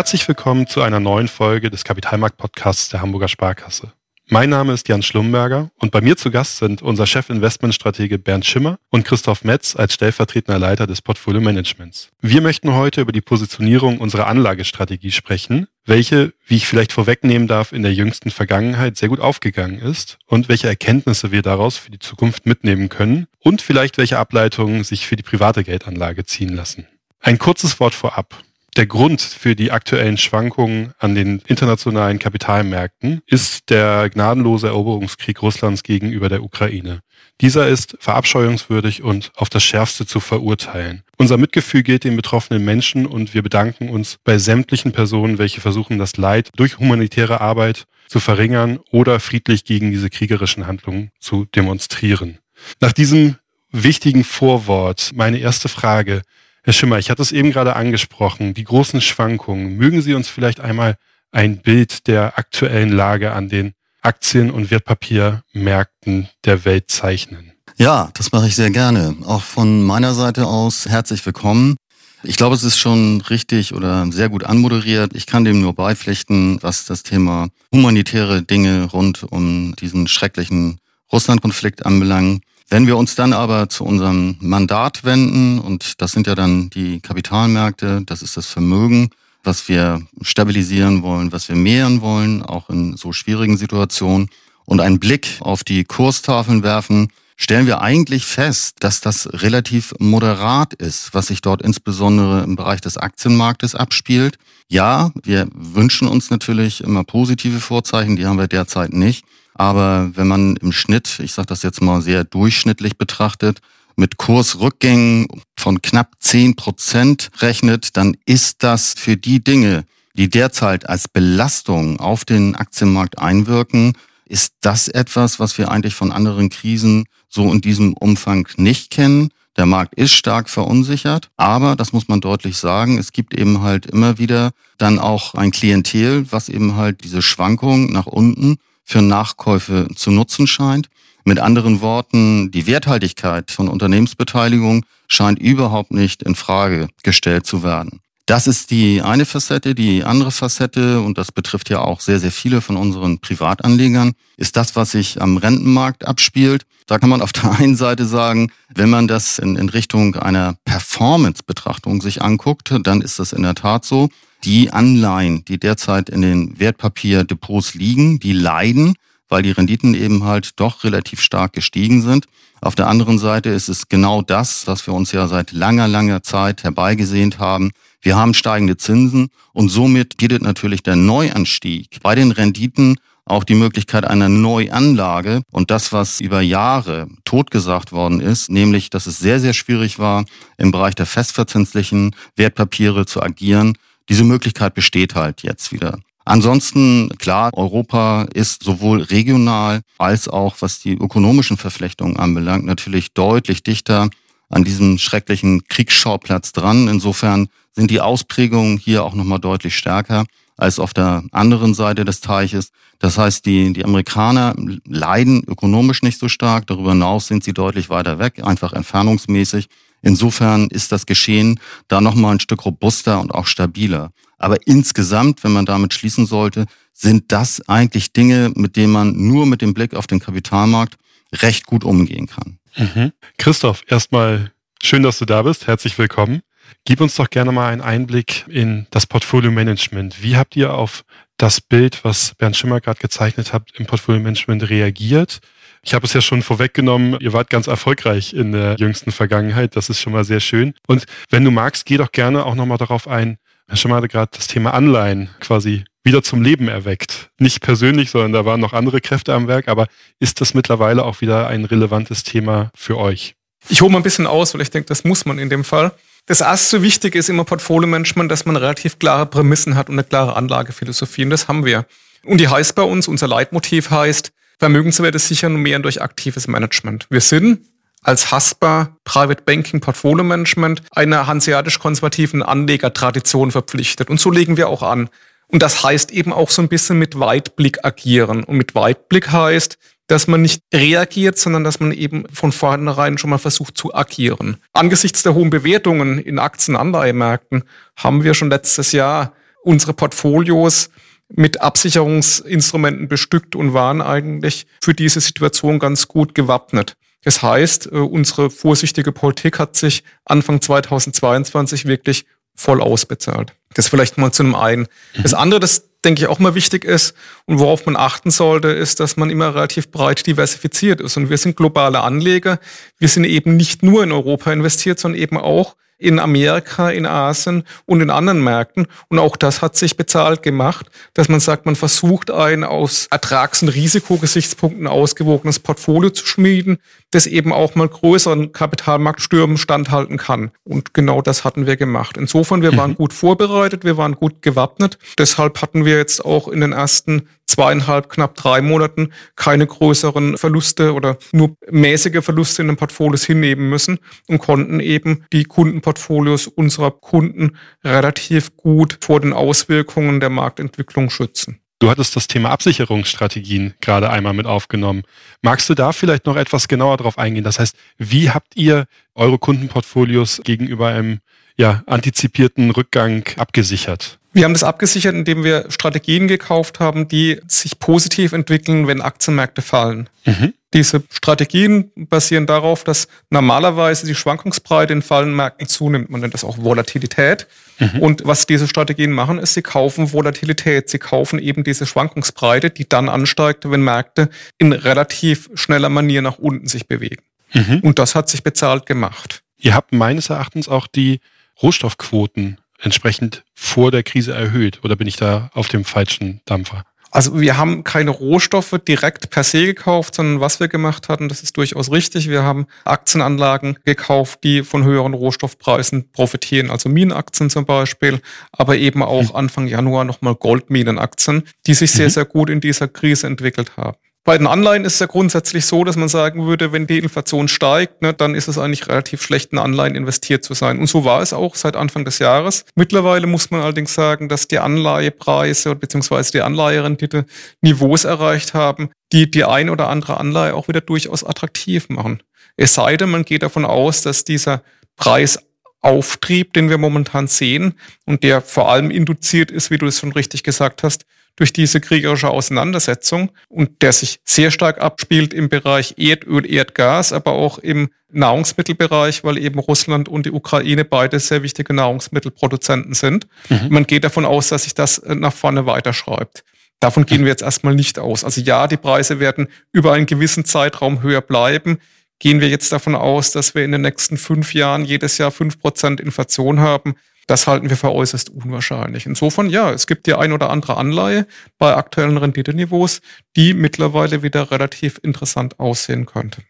Herzlich willkommen zu einer neuen Folge des Kapitalmarkt-Podcasts der Hamburger Sparkasse. Mein Name ist Jan Schlumberger und bei mir zu Gast sind unser Chef-Investmentstratege Bernd Schimmer und Christoph Metz als stellvertretender Leiter des Portfolio Managements. Wir möchten heute über die Positionierung unserer Anlagestrategie sprechen, welche, wie ich vielleicht vorwegnehmen darf, in der jüngsten Vergangenheit sehr gut aufgegangen ist und welche Erkenntnisse wir daraus für die Zukunft mitnehmen können und vielleicht welche Ableitungen sich für die private Geldanlage ziehen lassen. Ein kurzes Wort vorab. Der Grund für die aktuellen Schwankungen an den internationalen Kapitalmärkten ist der gnadenlose Eroberungskrieg Russlands gegenüber der Ukraine. Dieser ist verabscheuungswürdig und auf das Schärfste zu verurteilen. Unser Mitgefühl gilt den betroffenen Menschen und wir bedanken uns bei sämtlichen Personen, welche versuchen, das Leid durch humanitäre Arbeit zu verringern oder friedlich gegen diese kriegerischen Handlungen zu demonstrieren. Nach diesem wichtigen Vorwort meine erste Frage. Herr Schimmer, ich hatte es eben gerade angesprochen, die großen Schwankungen. Mögen Sie uns vielleicht einmal ein Bild der aktuellen Lage an den Aktien- und Wertpapiermärkten der Welt zeichnen? Ja, das mache ich sehr gerne. Auch von meiner Seite aus herzlich willkommen. Ich glaube, es ist schon richtig oder sehr gut anmoderiert. Ich kann dem nur beipflichten, was das Thema humanitäre Dinge rund um diesen schrecklichen Russland-Konflikt anbelangt. Wenn wir uns dann aber zu unserem Mandat wenden, und das sind ja dann die Kapitalmärkte, das ist das Vermögen, was wir stabilisieren wollen, was wir mehren wollen, auch in so schwierigen Situationen, und einen Blick auf die Kurstafeln werfen, stellen wir eigentlich fest, dass das relativ moderat ist, was sich dort insbesondere im Bereich des Aktienmarktes abspielt. Ja, wir wünschen uns natürlich immer positive Vorzeichen, die haben wir derzeit nicht. Aber wenn man im Schnitt, ich sage das jetzt mal sehr durchschnittlich betrachtet, mit Kursrückgängen von knapp zehn Prozent rechnet, dann ist das für die Dinge, die derzeit als Belastung auf den Aktienmarkt einwirken, ist das etwas, was wir eigentlich von anderen Krisen so in diesem Umfang nicht kennen. Der Markt ist stark verunsichert, aber das muss man deutlich sagen, es gibt eben halt immer wieder dann auch ein Klientel, was eben halt diese Schwankung nach unten für Nachkäufe zu nutzen scheint. Mit anderen Worten, die Werthaltigkeit von Unternehmensbeteiligung scheint überhaupt nicht in Frage gestellt zu werden. Das ist die eine Facette. Die andere Facette, und das betrifft ja auch sehr, sehr viele von unseren Privatanlegern, ist das, was sich am Rentenmarkt abspielt. Da kann man auf der einen Seite sagen, wenn man das in, in Richtung einer Performance-Betrachtung sich anguckt, dann ist das in der Tat so. Die Anleihen, die derzeit in den Wertpapierdepots liegen, die leiden, weil die Renditen eben halt doch relativ stark gestiegen sind. Auf der anderen Seite ist es genau das, was wir uns ja seit langer, langer Zeit herbeigesehnt haben. Wir haben steigende Zinsen und somit bietet natürlich der Neuanstieg bei den Renditen auch die Möglichkeit einer Neuanlage und das, was über Jahre totgesagt worden ist, nämlich, dass es sehr, sehr schwierig war, im Bereich der festverzinslichen Wertpapiere zu agieren, diese Möglichkeit besteht halt jetzt wieder. Ansonsten, klar, Europa ist sowohl regional als auch was die ökonomischen Verflechtungen anbelangt, natürlich deutlich dichter an diesem schrecklichen Kriegsschauplatz dran. Insofern sind die Ausprägungen hier auch nochmal deutlich stärker als auf der anderen Seite des Teiches. Das heißt, die, die Amerikaner leiden ökonomisch nicht so stark. Darüber hinaus sind sie deutlich weiter weg, einfach entfernungsmäßig. Insofern ist das Geschehen da nochmal ein Stück robuster und auch stabiler. Aber insgesamt, wenn man damit schließen sollte, sind das eigentlich Dinge, mit denen man nur mit dem Blick auf den Kapitalmarkt recht gut umgehen kann. Mhm. Christoph, erstmal schön, dass du da bist. Herzlich willkommen. Gib uns doch gerne mal einen Einblick in das Portfolio Management. Wie habt ihr auf das Bild, was Bernd Schimmer gerade gezeichnet hat, im Portfolio Management reagiert? Ich habe es ja schon vorweggenommen, ihr wart ganz erfolgreich in der jüngsten Vergangenheit. Das ist schon mal sehr schön. Und wenn du magst, geh doch gerne auch nochmal darauf ein. Herr hatte gerade das Thema Anleihen quasi wieder zum Leben erweckt. Nicht persönlich, sondern da waren noch andere Kräfte am Werk. Aber ist das mittlerweile auch wieder ein relevantes Thema für euch? Ich hole mal ein bisschen aus, weil ich denke, das muss man in dem Fall. Das erste Wichtige ist immer Portfolio-Management, dass man relativ klare Prämissen hat und eine klare Anlagephilosophie. Und das haben wir. Und die heißt bei uns, unser Leitmotiv heißt, Vermögenswerte sichern und mehren durch aktives Management. Wir sind als Haspa Private Banking Portfolio Management einer hanseatisch-konservativen Anlegertradition verpflichtet. Und so legen wir auch an. Und das heißt eben auch so ein bisschen mit Weitblick agieren. Und mit Weitblick heißt, dass man nicht reagiert, sondern dass man eben von vornherein schon mal versucht zu agieren. Angesichts der hohen Bewertungen in Aktien, Anleihemärkten haben wir schon letztes Jahr unsere Portfolios mit Absicherungsinstrumenten bestückt und waren eigentlich für diese Situation ganz gut gewappnet. Das heißt, äh, unsere vorsichtige Politik hat sich Anfang 2022 wirklich voll ausbezahlt. Das vielleicht mal zu einem einen. Das andere, das denke ich auch mal wichtig ist und worauf man achten sollte, ist, dass man immer relativ breit diversifiziert ist. Und wir sind globale Anleger. Wir sind eben nicht nur in Europa investiert, sondern eben auch in Amerika, in Asien und in anderen Märkten. Und auch das hat sich bezahlt gemacht, dass man sagt, man versucht ein aus Ertrags- und Risikogesichtspunkten ausgewogenes Portfolio zu schmieden, das eben auch mal größeren Kapitalmarktstürmen standhalten kann. Und genau das hatten wir gemacht. Insofern, wir waren mhm. gut vorbereitet, wir waren gut gewappnet. Deshalb hatten wir jetzt auch in den ersten zweieinhalb, knapp drei Monaten keine größeren Verluste oder nur mäßige Verluste in den Portfolios hinnehmen müssen und konnten eben die Kundenportfolios unserer Kunden relativ gut vor den Auswirkungen der Marktentwicklung schützen. Du hattest das Thema Absicherungsstrategien gerade einmal mit aufgenommen. Magst du da vielleicht noch etwas genauer drauf eingehen? Das heißt, wie habt ihr eure Kundenportfolios gegenüber einem ja, antizipierten Rückgang abgesichert? Wir haben das abgesichert, indem wir Strategien gekauft haben, die sich positiv entwickeln, wenn Aktienmärkte fallen. Mhm. Diese Strategien basieren darauf, dass normalerweise die Schwankungsbreite in fallenden Märkten zunimmt. Man nennt das auch Volatilität. Mhm. Und was diese Strategien machen, ist, sie kaufen Volatilität. Sie kaufen eben diese Schwankungsbreite, die dann ansteigt, wenn Märkte in relativ schneller Manier nach unten sich bewegen. Mhm. Und das hat sich bezahlt gemacht. Ihr habt meines Erachtens auch die Rohstoffquoten entsprechend vor der Krise erhöht? Oder bin ich da auf dem falschen Dampfer? Also wir haben keine Rohstoffe direkt per se gekauft, sondern was wir gemacht hatten, das ist durchaus richtig. Wir haben Aktienanlagen gekauft, die von höheren Rohstoffpreisen profitieren, also Minenaktien zum Beispiel, aber eben auch mhm. Anfang Januar nochmal Goldminenaktien, die sich sehr, mhm. sehr gut in dieser Krise entwickelt haben. Bei den Anleihen ist es ja grundsätzlich so, dass man sagen würde, wenn die Inflation steigt, ne, dann ist es eigentlich relativ schlecht, in Anleihen investiert zu sein. Und so war es auch seit Anfang des Jahres. Mittlerweile muss man allerdings sagen, dass die Anleihepreise bzw. die Anleiherendite Niveaus erreicht haben, die die ein oder andere Anleihe auch wieder durchaus attraktiv machen. Es sei denn, man geht davon aus, dass dieser Preisauftrieb, den wir momentan sehen und der vor allem induziert ist, wie du es schon richtig gesagt hast, durch diese kriegerische Auseinandersetzung und der sich sehr stark abspielt im Bereich Erdöl, Erdgas, aber auch im Nahrungsmittelbereich, weil eben Russland und die Ukraine beide sehr wichtige Nahrungsmittelproduzenten sind. Mhm. Man geht davon aus, dass sich das äh, nach vorne weiterschreibt. Davon gehen wir jetzt erstmal nicht aus. Also ja, die Preise werden über einen gewissen Zeitraum höher bleiben. Gehen wir jetzt davon aus, dass wir in den nächsten fünf Jahren jedes Jahr fünf Prozent Inflation haben, das halten wir für äußerst unwahrscheinlich. Insofern, ja, es gibt die ein oder andere Anleihe bei aktuellen Renditeniveaus, die mittlerweile wieder relativ interessant aussehen könnte.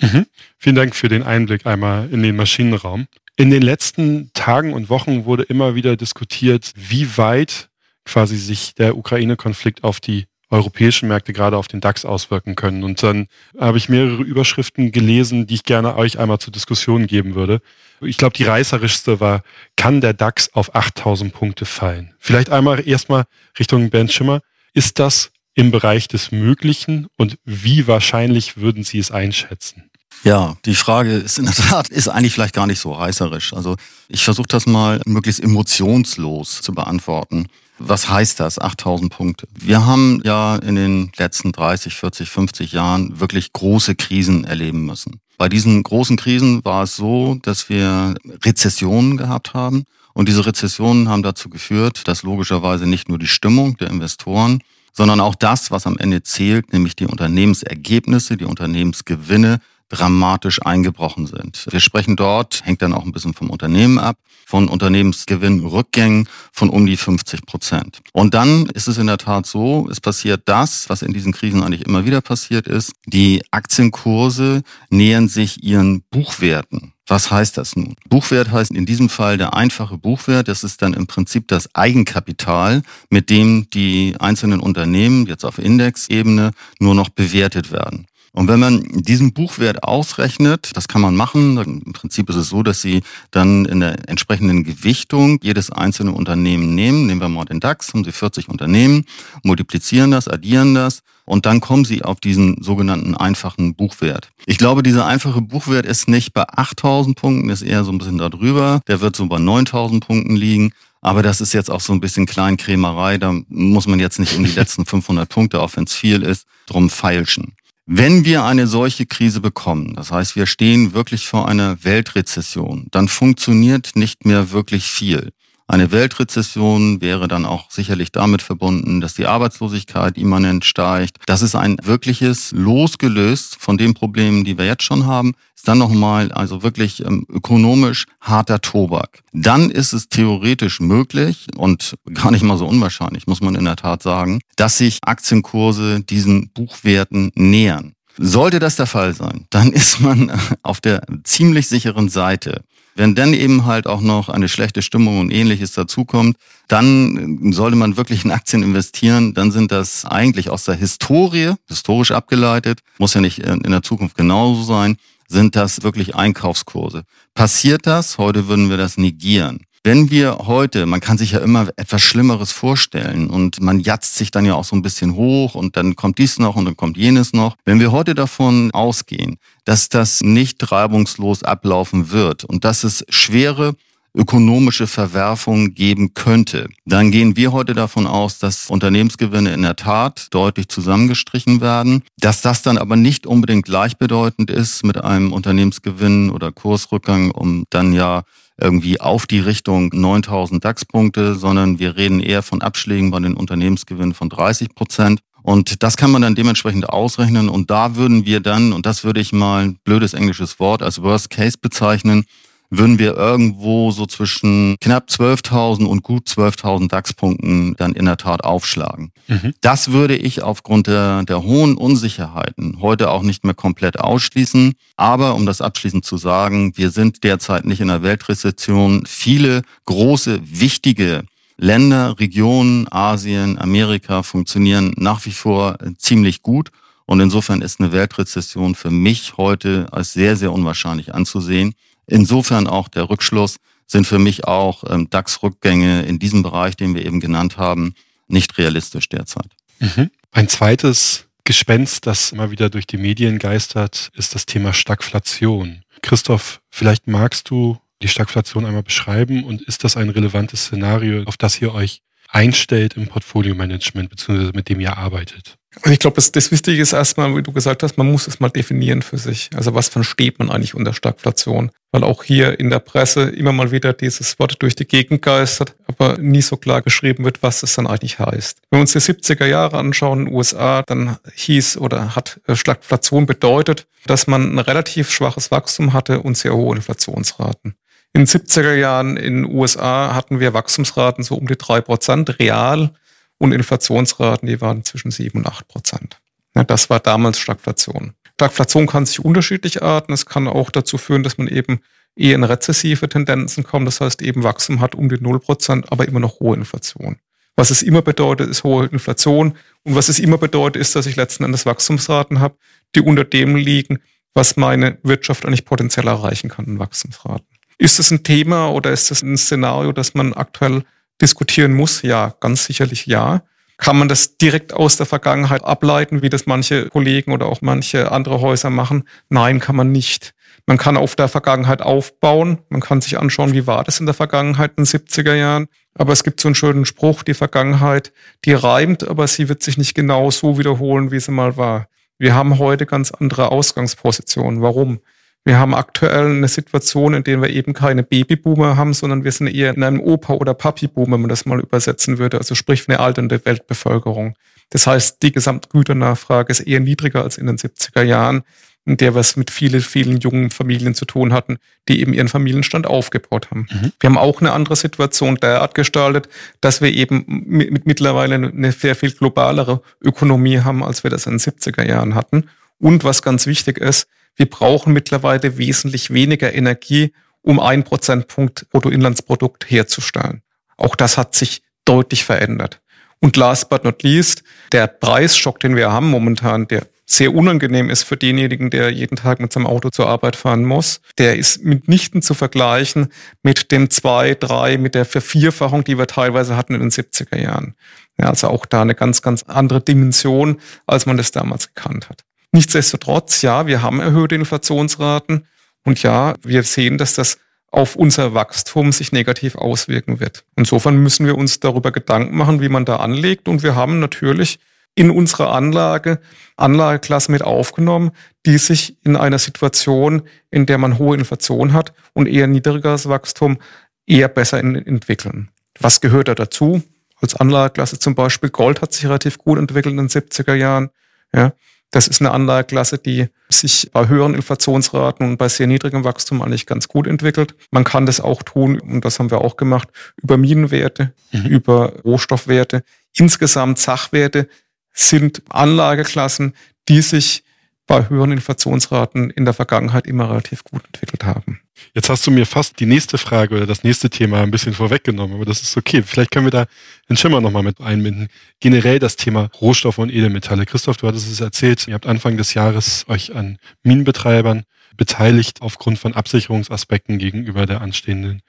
Mhm. Vielen Dank für den Einblick einmal in den Maschinenraum. In den letzten Tagen und Wochen wurde immer wieder diskutiert, wie weit quasi sich der Ukraine-Konflikt auf die europäischen Märkte gerade auf den DAX auswirken können. Und dann habe ich mehrere Überschriften gelesen, die ich gerne euch einmal zur Diskussion geben würde. Ich glaube, die reißerischste war, kann der DAX auf 8000 Punkte fallen? Vielleicht einmal erstmal Richtung Ben Schimmer. Ist das im Bereich des Möglichen und wie wahrscheinlich würden Sie es einschätzen? Ja, die Frage ist in der Tat, ist eigentlich vielleicht gar nicht so reißerisch. Also ich versuche das mal möglichst emotionslos zu beantworten. Was heißt das, 8000 Punkte? Wir haben ja in den letzten 30, 40, 50 Jahren wirklich große Krisen erleben müssen. Bei diesen großen Krisen war es so, dass wir Rezessionen gehabt haben. Und diese Rezessionen haben dazu geführt, dass logischerweise nicht nur die Stimmung der Investoren, sondern auch das, was am Ende zählt, nämlich die Unternehmensergebnisse, die Unternehmensgewinne, dramatisch eingebrochen sind. Wir sprechen dort, hängt dann auch ein bisschen vom Unternehmen ab, von Unternehmensgewinnrückgängen von um die 50 Prozent. Und dann ist es in der Tat so, es passiert das, was in diesen Krisen eigentlich immer wieder passiert ist. Die Aktienkurse nähern sich ihren Buchwerten. Was heißt das nun? Buchwert heißt in diesem Fall der einfache Buchwert. Das ist dann im Prinzip das Eigenkapital, mit dem die einzelnen Unternehmen jetzt auf Indexebene nur noch bewertet werden. Und wenn man diesen Buchwert ausrechnet, das kann man machen, im Prinzip ist es so, dass Sie dann in der entsprechenden Gewichtung jedes einzelne Unternehmen nehmen. Nehmen wir mal den DAX, haben Sie 40 Unternehmen, multiplizieren das, addieren das und dann kommen Sie auf diesen sogenannten einfachen Buchwert. Ich glaube, dieser einfache Buchwert ist nicht bei 8000 Punkten, ist eher so ein bisschen darüber. Der wird so bei 9000 Punkten liegen. Aber das ist jetzt auch so ein bisschen Kleinkrämerei. Da muss man jetzt nicht um die letzten 500 Punkte, auch wenn es viel ist, drum feilschen. Wenn wir eine solche Krise bekommen, das heißt, wir stehen wirklich vor einer Weltrezession, dann funktioniert nicht mehr wirklich viel. Eine Weltrezession wäre dann auch sicherlich damit verbunden, dass die Arbeitslosigkeit immanent steigt. Das ist ein wirkliches losgelöst von den Problemen, die wir jetzt schon haben, ist dann nochmal also wirklich ähm, ökonomisch harter Tobak. Dann ist es theoretisch möglich und gar nicht mal so unwahrscheinlich, muss man in der Tat sagen, dass sich Aktienkurse diesen Buchwerten nähern. Sollte das der Fall sein, dann ist man auf der ziemlich sicheren Seite. Wenn dann eben halt auch noch eine schlechte Stimmung und ähnliches dazukommt, dann sollte man wirklich in Aktien investieren. Dann sind das eigentlich aus der Historie, historisch abgeleitet, muss ja nicht in der Zukunft genauso sein, sind das wirklich Einkaufskurse. Passiert das? Heute würden wir das negieren. Wenn wir heute, man kann sich ja immer etwas Schlimmeres vorstellen und man jatzt sich dann ja auch so ein bisschen hoch und dann kommt dies noch und dann kommt jenes noch. Wenn wir heute davon ausgehen, dass das nicht reibungslos ablaufen wird und dass es schwere ökonomische Verwerfungen geben könnte, dann gehen wir heute davon aus, dass Unternehmensgewinne in der Tat deutlich zusammengestrichen werden, dass das dann aber nicht unbedingt gleichbedeutend ist mit einem Unternehmensgewinn oder Kursrückgang, um dann ja irgendwie auf die Richtung 9000 DAX-Punkte, sondern wir reden eher von Abschlägen bei den Unternehmensgewinnen von 30 Prozent. Und das kann man dann dementsprechend ausrechnen. Und da würden wir dann, und das würde ich mal, blödes englisches Wort, als Worst Case bezeichnen, würden wir irgendwo so zwischen knapp 12.000 und gut 12.000 DAX-Punkten dann in der Tat aufschlagen. Mhm. Das würde ich aufgrund der, der hohen Unsicherheiten heute auch nicht mehr komplett ausschließen. Aber um das abschließend zu sagen, wir sind derzeit nicht in einer Weltrezession. Viele große, wichtige Länder, Regionen, Asien, Amerika funktionieren nach wie vor ziemlich gut. Und insofern ist eine Weltrezession für mich heute als sehr, sehr unwahrscheinlich anzusehen. Insofern auch der Rückschluss sind für mich auch ähm, DAX-Rückgänge in diesem Bereich, den wir eben genannt haben, nicht realistisch derzeit. Mhm. Ein zweites Gespenst, das immer wieder durch die Medien geistert, ist das Thema Stagflation. Christoph, vielleicht magst du die Stagflation einmal beschreiben und ist das ein relevantes Szenario, auf das ihr euch einstellt im Portfolio-Management, beziehungsweise mit dem ihr arbeitet? Also ich glaube, das, das Wichtige ist erstmal, wie du gesagt hast, man muss es mal definieren für sich. Also was versteht man eigentlich unter Stagflation? Weil auch hier in der Presse immer mal wieder dieses Wort durch die Gegend geistert, aber nie so klar geschrieben wird, was es dann eigentlich heißt. Wenn wir uns die 70er Jahre anschauen in den USA, dann hieß oder hat äh, Stagflation bedeutet, dass man ein relativ schwaches Wachstum hatte und sehr hohe Inflationsraten. In den 70er Jahren in den USA hatten wir Wachstumsraten so um die drei Prozent real und Inflationsraten, die waren zwischen sieben und acht Prozent. Ja, das war damals Stagflation. Stagflation kann sich unterschiedlich arten. Es kann auch dazu führen, dass man eben eher in rezessive Tendenzen kommt. Das heißt, eben Wachstum hat um die null Prozent, aber immer noch hohe Inflation. Was es immer bedeutet, ist hohe Inflation. Und was es immer bedeutet, ist, dass ich letzten Endes Wachstumsraten habe, die unter dem liegen, was meine Wirtschaft eigentlich potenziell erreichen kann in Wachstumsraten. Ist das ein Thema oder ist das ein Szenario, das man aktuell diskutieren muss? Ja, ganz sicherlich ja. Kann man das direkt aus der Vergangenheit ableiten, wie das manche Kollegen oder auch manche andere Häuser machen? Nein, kann man nicht. Man kann auf der Vergangenheit aufbauen. Man kann sich anschauen, wie war das in der Vergangenheit in den 70er Jahren. Aber es gibt so einen schönen Spruch, die Vergangenheit, die reimt, aber sie wird sich nicht genau so wiederholen, wie sie mal war. Wir haben heute ganz andere Ausgangspositionen. Warum? Wir haben aktuell eine Situation, in der wir eben keine Babyboomer haben, sondern wir sind eher in einem Opa- oder Papi-Boom, wenn man das mal übersetzen würde, also sprich eine alternde Weltbevölkerung. Das heißt, die Gesamtgüternachfrage ist eher niedriger als in den 70er Jahren, in der wir es mit vielen, vielen jungen Familien zu tun hatten, die eben ihren Familienstand aufgebaut haben. Mhm. Wir haben auch eine andere Situation derart gestaltet, dass wir eben mit mittlerweile eine sehr viel globalere Ökonomie haben, als wir das in den 70er Jahren hatten. Und was ganz wichtig ist, wir brauchen mittlerweile wesentlich weniger Energie, um ein Prozentpunkt Bruttoinlandsprodukt herzustellen. Auch das hat sich deutlich verändert. Und last but not least, der Preisschock, den wir haben momentan, der sehr unangenehm ist für denjenigen, der jeden Tag mit seinem Auto zur Arbeit fahren muss, der ist mitnichten zu vergleichen mit dem zwei, drei, mit der Vervierfachung, die wir teilweise hatten in den 70er Jahren. Ja, also auch da eine ganz, ganz andere Dimension, als man das damals gekannt hat. Nichtsdestotrotz, ja, wir haben erhöhte Inflationsraten und ja, wir sehen, dass das auf unser Wachstum sich negativ auswirken wird. Insofern müssen wir uns darüber Gedanken machen, wie man da anlegt. Und wir haben natürlich in unserer Anlage Anlageklassen mit aufgenommen, die sich in einer Situation, in der man hohe Inflation hat und eher niedrigeres Wachstum, eher besser entwickeln. Was gehört da dazu? Als Anlageklasse zum Beispiel Gold hat sich relativ gut entwickelt in den 70er Jahren. Ja, das ist eine Anlageklasse, die sich bei höheren Inflationsraten und bei sehr niedrigem Wachstum eigentlich ganz gut entwickelt. Man kann das auch tun, und das haben wir auch gemacht, über Minenwerte, mhm. über Rohstoffwerte. Insgesamt Sachwerte sind Anlageklassen, die sich bei höheren Inflationsraten in der Vergangenheit immer relativ gut entwickelt haben. Jetzt hast du mir fast die nächste Frage oder das nächste Thema ein bisschen vorweggenommen, aber das ist okay. Vielleicht können wir da den Schimmer nochmal mit einbinden. Generell das Thema Rohstoffe und Edelmetalle. Christoph, du hattest es erzählt, ihr habt Anfang des Jahres euch an Minenbetreibern beteiligt aufgrund von Absicherungsaspekten gegenüber der anstehenden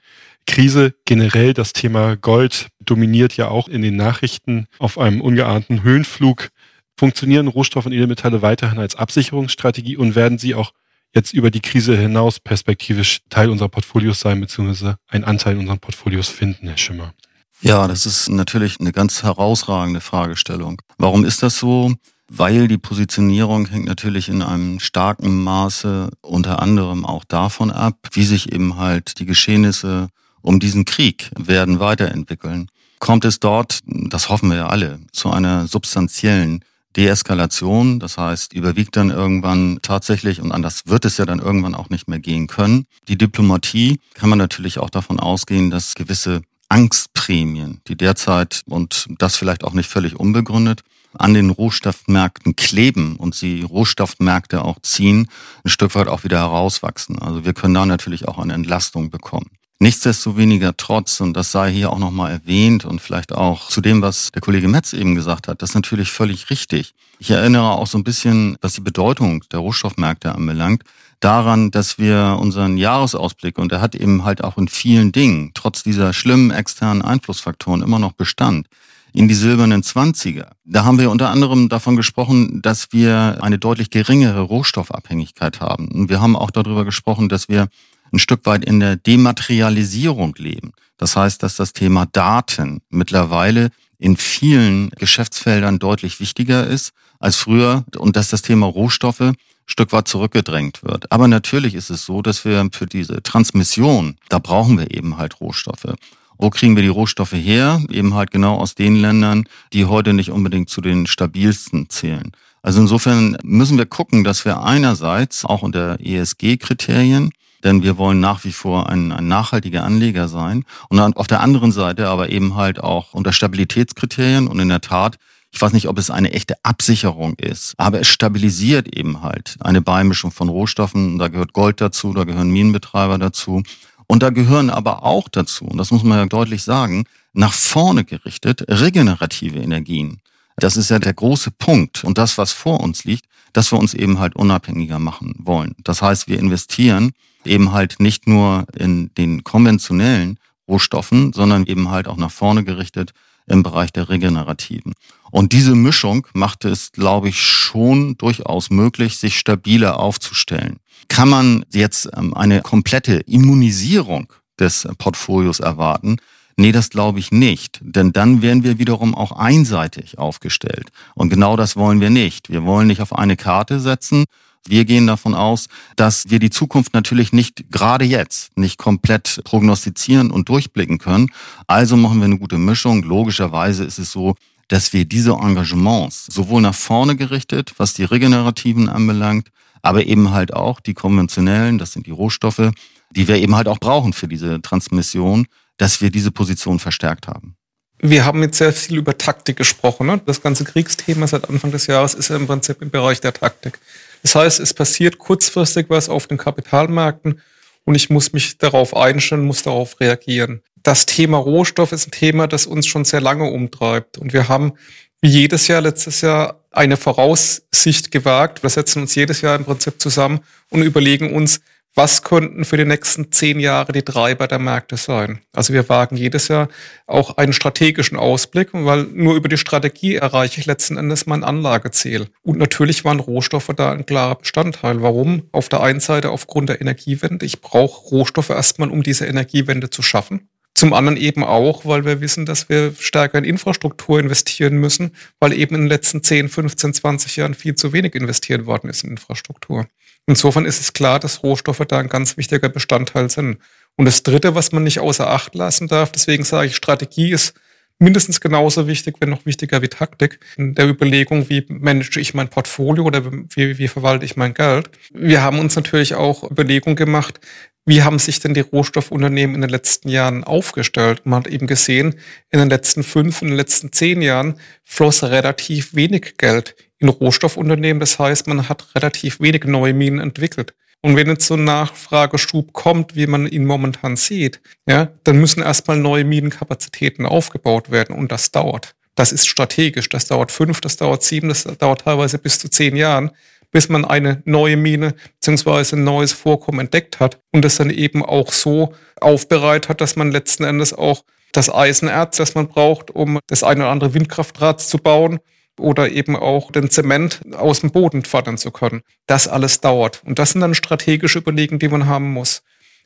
Krise. Generell das Thema Gold dominiert ja auch in den Nachrichten auf einem ungeahnten Höhenflug funktionieren Rohstoffe und Edelmetalle weiterhin als Absicherungsstrategie und werden sie auch jetzt über die Krise hinaus perspektivisch Teil unserer Portfolios sein, beziehungsweise einen Anteil in unseren Portfolios finden, Herr Schimmer? Ja, das ist natürlich eine ganz herausragende Fragestellung. Warum ist das so? Weil die Positionierung hängt natürlich in einem starken Maße unter anderem auch davon ab, wie sich eben halt die Geschehnisse um diesen Krieg werden weiterentwickeln. Kommt es dort, das hoffen wir ja alle, zu einer substanziellen Deeskalation, das heißt, überwiegt dann irgendwann tatsächlich, und anders wird es ja dann irgendwann auch nicht mehr gehen können. Die Diplomatie kann man natürlich auch davon ausgehen, dass gewisse Angstprämien, die derzeit, und das vielleicht auch nicht völlig unbegründet, an den Rohstoffmärkten kleben und sie Rohstoffmärkte auch ziehen, ein Stück weit auch wieder herauswachsen. Also wir können da natürlich auch eine Entlastung bekommen. Nichtsdestoweniger trotz, und das sei hier auch nochmal erwähnt und vielleicht auch zu dem, was der Kollege Metz eben gesagt hat, das ist natürlich völlig richtig. Ich erinnere auch so ein bisschen, was die Bedeutung der Rohstoffmärkte anbelangt, daran, dass wir unseren Jahresausblick, und er hat eben halt auch in vielen Dingen, trotz dieser schlimmen externen Einflussfaktoren immer noch Bestand, in die silbernen Zwanziger. Da haben wir unter anderem davon gesprochen, dass wir eine deutlich geringere Rohstoffabhängigkeit haben. Und wir haben auch darüber gesprochen, dass wir ein Stück weit in der Dematerialisierung leben. Das heißt, dass das Thema Daten mittlerweile in vielen Geschäftsfeldern deutlich wichtiger ist als früher und dass das Thema Rohstoffe ein Stück weit zurückgedrängt wird. Aber natürlich ist es so, dass wir für diese Transmission, da brauchen wir eben halt Rohstoffe. Wo kriegen wir die Rohstoffe her? Eben halt genau aus den Ländern, die heute nicht unbedingt zu den stabilsten zählen. Also insofern müssen wir gucken, dass wir einerseits auch unter ESG-Kriterien denn wir wollen nach wie vor ein, ein nachhaltiger Anleger sein. Und dann auf der anderen Seite aber eben halt auch unter Stabilitätskriterien und in der Tat, ich weiß nicht, ob es eine echte Absicherung ist, aber es stabilisiert eben halt eine Beimischung von Rohstoffen. Da gehört Gold dazu, da gehören Minenbetreiber dazu. Und da gehören aber auch dazu, und das muss man ja deutlich sagen, nach vorne gerichtet regenerative Energien. Das ist ja der große Punkt und das, was vor uns liegt, dass wir uns eben halt unabhängiger machen wollen. Das heißt, wir investieren eben halt nicht nur in den konventionellen Rohstoffen, sondern eben halt auch nach vorne gerichtet im Bereich der regenerativen. Und diese Mischung macht es, glaube ich, schon durchaus möglich, sich stabiler aufzustellen. Kann man jetzt ähm, eine komplette Immunisierung des Portfolios erwarten? Nee, das glaube ich nicht. Denn dann wären wir wiederum auch einseitig aufgestellt. Und genau das wollen wir nicht. Wir wollen nicht auf eine Karte setzen wir gehen davon aus, dass wir die Zukunft natürlich nicht gerade jetzt nicht komplett prognostizieren und durchblicken können. Also machen wir eine gute Mischung. Logischerweise ist es so, dass wir diese Engagements sowohl nach vorne gerichtet, was die regenerativen anbelangt, aber eben halt auch die konventionellen, das sind die Rohstoffe, die wir eben halt auch brauchen für diese Transmission, dass wir diese Position verstärkt haben. Wir haben jetzt sehr viel über Taktik gesprochen. Ne? Das ganze Kriegsthema seit Anfang des Jahres ist ja im Prinzip im Bereich der Taktik. Das heißt, es passiert kurzfristig was auf den Kapitalmärkten und ich muss mich darauf einstellen, muss darauf reagieren. Das Thema Rohstoff ist ein Thema, das uns schon sehr lange umtreibt. Und wir haben wie jedes Jahr, letztes Jahr, eine Voraussicht gewagt. Wir setzen uns jedes Jahr im Prinzip zusammen und überlegen uns, was könnten für die nächsten zehn Jahre die Treiber der Märkte sein. Also wir wagen jedes Jahr auch einen strategischen Ausblick, weil nur über die Strategie erreiche ich letzten Endes mein Anlageziel. Und natürlich waren Rohstoffe da ein klarer Bestandteil. Warum? Auf der einen Seite aufgrund der Energiewende. Ich brauche Rohstoffe erstmal, um diese Energiewende zu schaffen. Zum anderen eben auch, weil wir wissen, dass wir stärker in Infrastruktur investieren müssen, weil eben in den letzten 10, 15, 20 Jahren viel zu wenig investiert worden ist in Infrastruktur. Insofern ist es klar, dass Rohstoffe da ein ganz wichtiger Bestandteil sind. Und das Dritte, was man nicht außer Acht lassen darf, deswegen sage ich, Strategie ist mindestens genauso wichtig, wenn noch wichtiger wie Taktik, in der Überlegung, wie manage ich mein Portfolio oder wie, wie verwalte ich mein Geld. Wir haben uns natürlich auch Überlegungen gemacht, wie haben sich denn die Rohstoffunternehmen in den letzten Jahren aufgestellt? Man hat eben gesehen, in den letzten fünf, in den letzten zehn Jahren floss relativ wenig Geld in Rohstoffunternehmen. Das heißt, man hat relativ wenig neue Minen entwickelt. Und wenn jetzt so ein Nachfrageschub kommt, wie man ihn momentan sieht, ja, dann müssen erstmal neue Minenkapazitäten aufgebaut werden und das dauert. Das ist strategisch. Das dauert fünf, das dauert sieben, das dauert teilweise bis zu zehn Jahren, bis man eine neue Mine bzw. ein neues Vorkommen entdeckt hat und das dann eben auch so aufbereitet hat, dass man letzten Endes auch das Eisenerz, das man braucht, um das eine oder andere Windkraftrad zu bauen, oder eben auch den Zement aus dem Boden fördern zu können. Das alles dauert. Und das sind dann strategische Überlegungen, die man haben muss.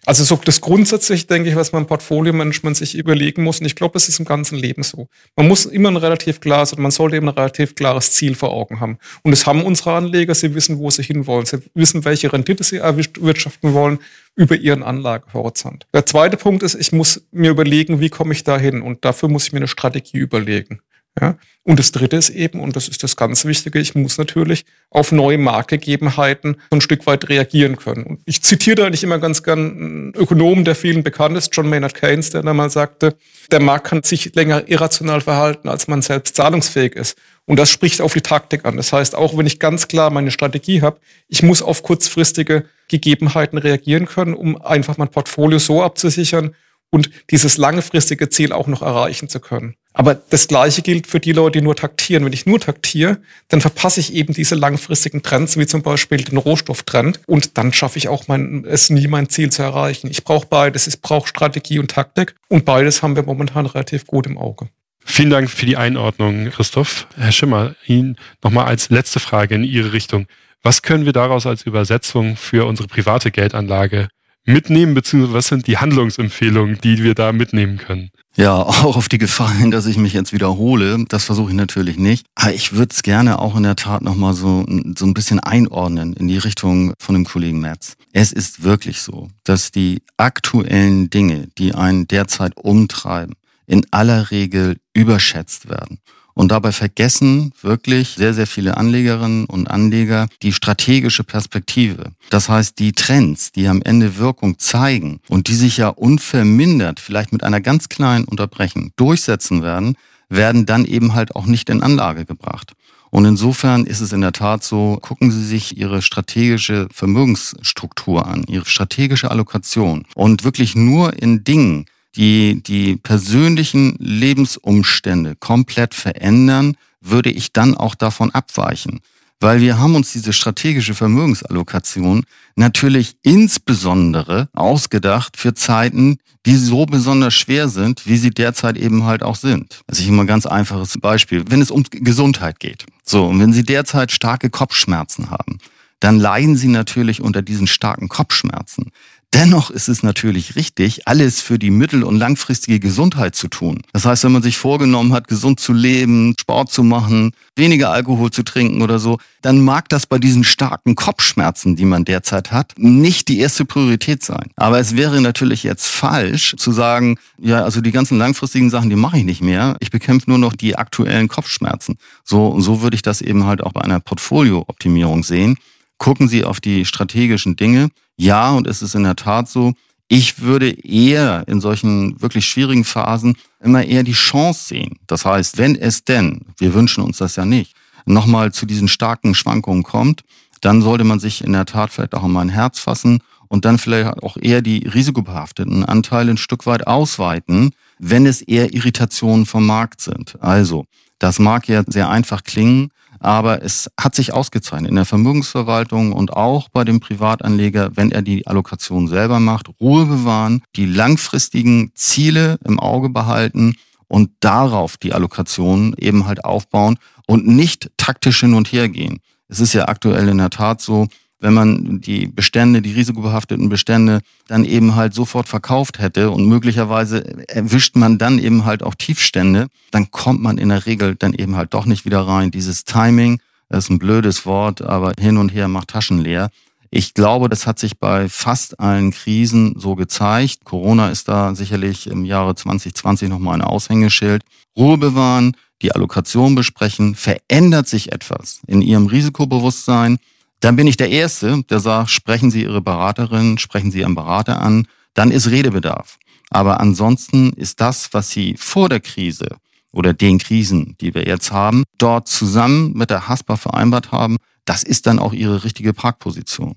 Also so das grundsätzlich, denke ich, was man im Portfolio-Management sich überlegen muss. Und ich glaube, es ist im ganzen Leben so. Man muss immer ein relativ klares, oder man sollte eben ein relativ klares Ziel vor Augen haben. Und es haben unsere Anleger, sie wissen, wo sie hinwollen. Sie wissen, welche Rendite sie erwirtschaften wollen über ihren Anlagehorizont. Der zweite Punkt ist, ich muss mir überlegen, wie komme ich da hin? Und dafür muss ich mir eine Strategie überlegen. Ja? Und das Dritte ist eben, und das ist das ganz Wichtige, ich muss natürlich auf neue Marktgegebenheiten so ein Stück weit reagieren können. Und ich zitiere da nicht immer ganz gern einen Ökonomen, der vielen bekannt ist, John Maynard Keynes, der da mal sagte, der Markt kann sich länger irrational verhalten, als man selbst zahlungsfähig ist. Und das spricht auf die Taktik an. Das heißt, auch wenn ich ganz klar meine Strategie habe, ich muss auf kurzfristige Gegebenheiten reagieren können, um einfach mein Portfolio so abzusichern, und dieses langfristige Ziel auch noch erreichen zu können. Aber das Gleiche gilt für die Leute, die nur taktieren. Wenn ich nur taktiere, dann verpasse ich eben diese langfristigen Trends, wie zum Beispiel den Rohstofftrend. Und dann schaffe ich auch mein, es nie, mein Ziel zu erreichen. Ich brauche beides. Ich brauche Strategie und Taktik. Und beides haben wir momentan relativ gut im Auge. Vielen Dank für die Einordnung, Christoph. Herr Schimmer, Ihnen nochmal als letzte Frage in Ihre Richtung. Was können wir daraus als Übersetzung für unsere private Geldanlage mitnehmen, beziehungsweise was sind die Handlungsempfehlungen, die wir da mitnehmen können? Ja, auch auf die Gefallen, dass ich mich jetzt wiederhole, das versuche ich natürlich nicht. Aber ich würde es gerne auch in der Tat nochmal so, so ein bisschen einordnen in die Richtung von dem Kollegen Metz. Es ist wirklich so, dass die aktuellen Dinge, die einen derzeit umtreiben, in aller Regel überschätzt werden. Und dabei vergessen wirklich sehr, sehr viele Anlegerinnen und Anleger die strategische Perspektive. Das heißt, die Trends, die am Ende Wirkung zeigen und die sich ja unvermindert, vielleicht mit einer ganz kleinen Unterbrechung durchsetzen werden, werden dann eben halt auch nicht in Anlage gebracht. Und insofern ist es in der Tat so, gucken Sie sich Ihre strategische Vermögensstruktur an, Ihre strategische Allokation und wirklich nur in Dingen, die die persönlichen Lebensumstände komplett verändern, würde ich dann auch davon abweichen. Weil wir haben uns diese strategische Vermögensallokation natürlich insbesondere ausgedacht für Zeiten, die so besonders schwer sind, wie sie derzeit eben halt auch sind. Also ich immer ein ganz einfaches Beispiel. Wenn es um Gesundheit geht. So, und wenn Sie derzeit starke Kopfschmerzen haben, dann leiden Sie natürlich unter diesen starken Kopfschmerzen. Dennoch ist es natürlich richtig, alles für die mittel- und langfristige Gesundheit zu tun. Das heißt, wenn man sich vorgenommen hat, gesund zu leben, Sport zu machen, weniger Alkohol zu trinken oder so, dann mag das bei diesen starken Kopfschmerzen, die man derzeit hat, nicht die erste Priorität sein. Aber es wäre natürlich jetzt falsch zu sagen, ja, also die ganzen langfristigen Sachen, die mache ich nicht mehr. Ich bekämpfe nur noch die aktuellen Kopfschmerzen. So, so würde ich das eben halt auch bei einer Portfolio-Optimierung sehen. Gucken Sie auf die strategischen Dinge ja, und es ist in der Tat so, ich würde eher in solchen wirklich schwierigen Phasen immer eher die Chance sehen. Das heißt, wenn es denn, wir wünschen uns das ja nicht, nochmal zu diesen starken Schwankungen kommt, dann sollte man sich in der Tat vielleicht auch mal ein Herz fassen und dann vielleicht auch eher die risikobehafteten Anteile ein Stück weit ausweiten, wenn es eher Irritationen vom Markt sind. Also, das mag ja sehr einfach klingen, Aber es hat sich ausgezeichnet in der Vermögensverwaltung und auch bei dem Privatanleger, wenn er die Allokation selber macht, Ruhe bewahren, die langfristigen Ziele im Auge behalten und darauf die Allokation eben halt aufbauen und nicht taktisch hin und her gehen. Es ist ja aktuell in der Tat so, wenn man die Bestände, die risikobehafteten Bestände dann eben halt sofort verkauft hätte und möglicherweise erwischt man dann eben halt auch Tiefstände, dann kommt man in der Regel dann eben halt doch nicht wieder rein. Dieses Timing, das ist ein blödes Wort, aber hin und her macht Taschen leer. Ich glaube, das hat sich bei fast allen Krisen so gezeigt. Corona ist da sicherlich im Jahre 2020 nochmal ein Aushängeschild. Ruhe bewahren, die Allokation besprechen, verändert sich etwas in Ihrem Risikobewusstsein, dann bin ich der Erste, der sagt, sprechen Sie Ihre Beraterin, sprechen Sie Ihren Berater an, dann ist Redebedarf. Aber ansonsten ist das, was Sie vor der Krise oder den Krisen, die wir jetzt haben, dort zusammen mit der HASPA vereinbart haben, das ist dann auch Ihre richtige Parkposition.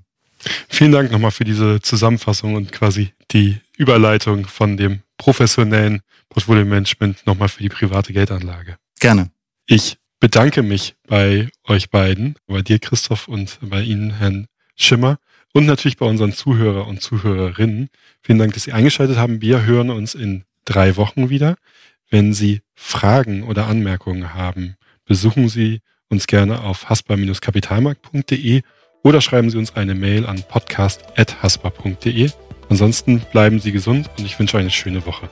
Vielen Dank nochmal für diese Zusammenfassung und quasi die Überleitung von dem professionellen Portfolio-Management nochmal für die private Geldanlage. Gerne. Ich bedanke mich bei euch beiden, bei dir Christoph und bei Ihnen Herrn Schimmer und natürlich bei unseren Zuhörer und Zuhörerinnen. Vielen Dank, dass Sie eingeschaltet haben. Wir hören uns in drei Wochen wieder. Wenn Sie Fragen oder Anmerkungen haben, besuchen Sie uns gerne auf haspa-kapitalmarkt.de oder schreiben Sie uns eine Mail an podcast.haspa.de. Ansonsten bleiben Sie gesund und ich wünsche eine schöne Woche.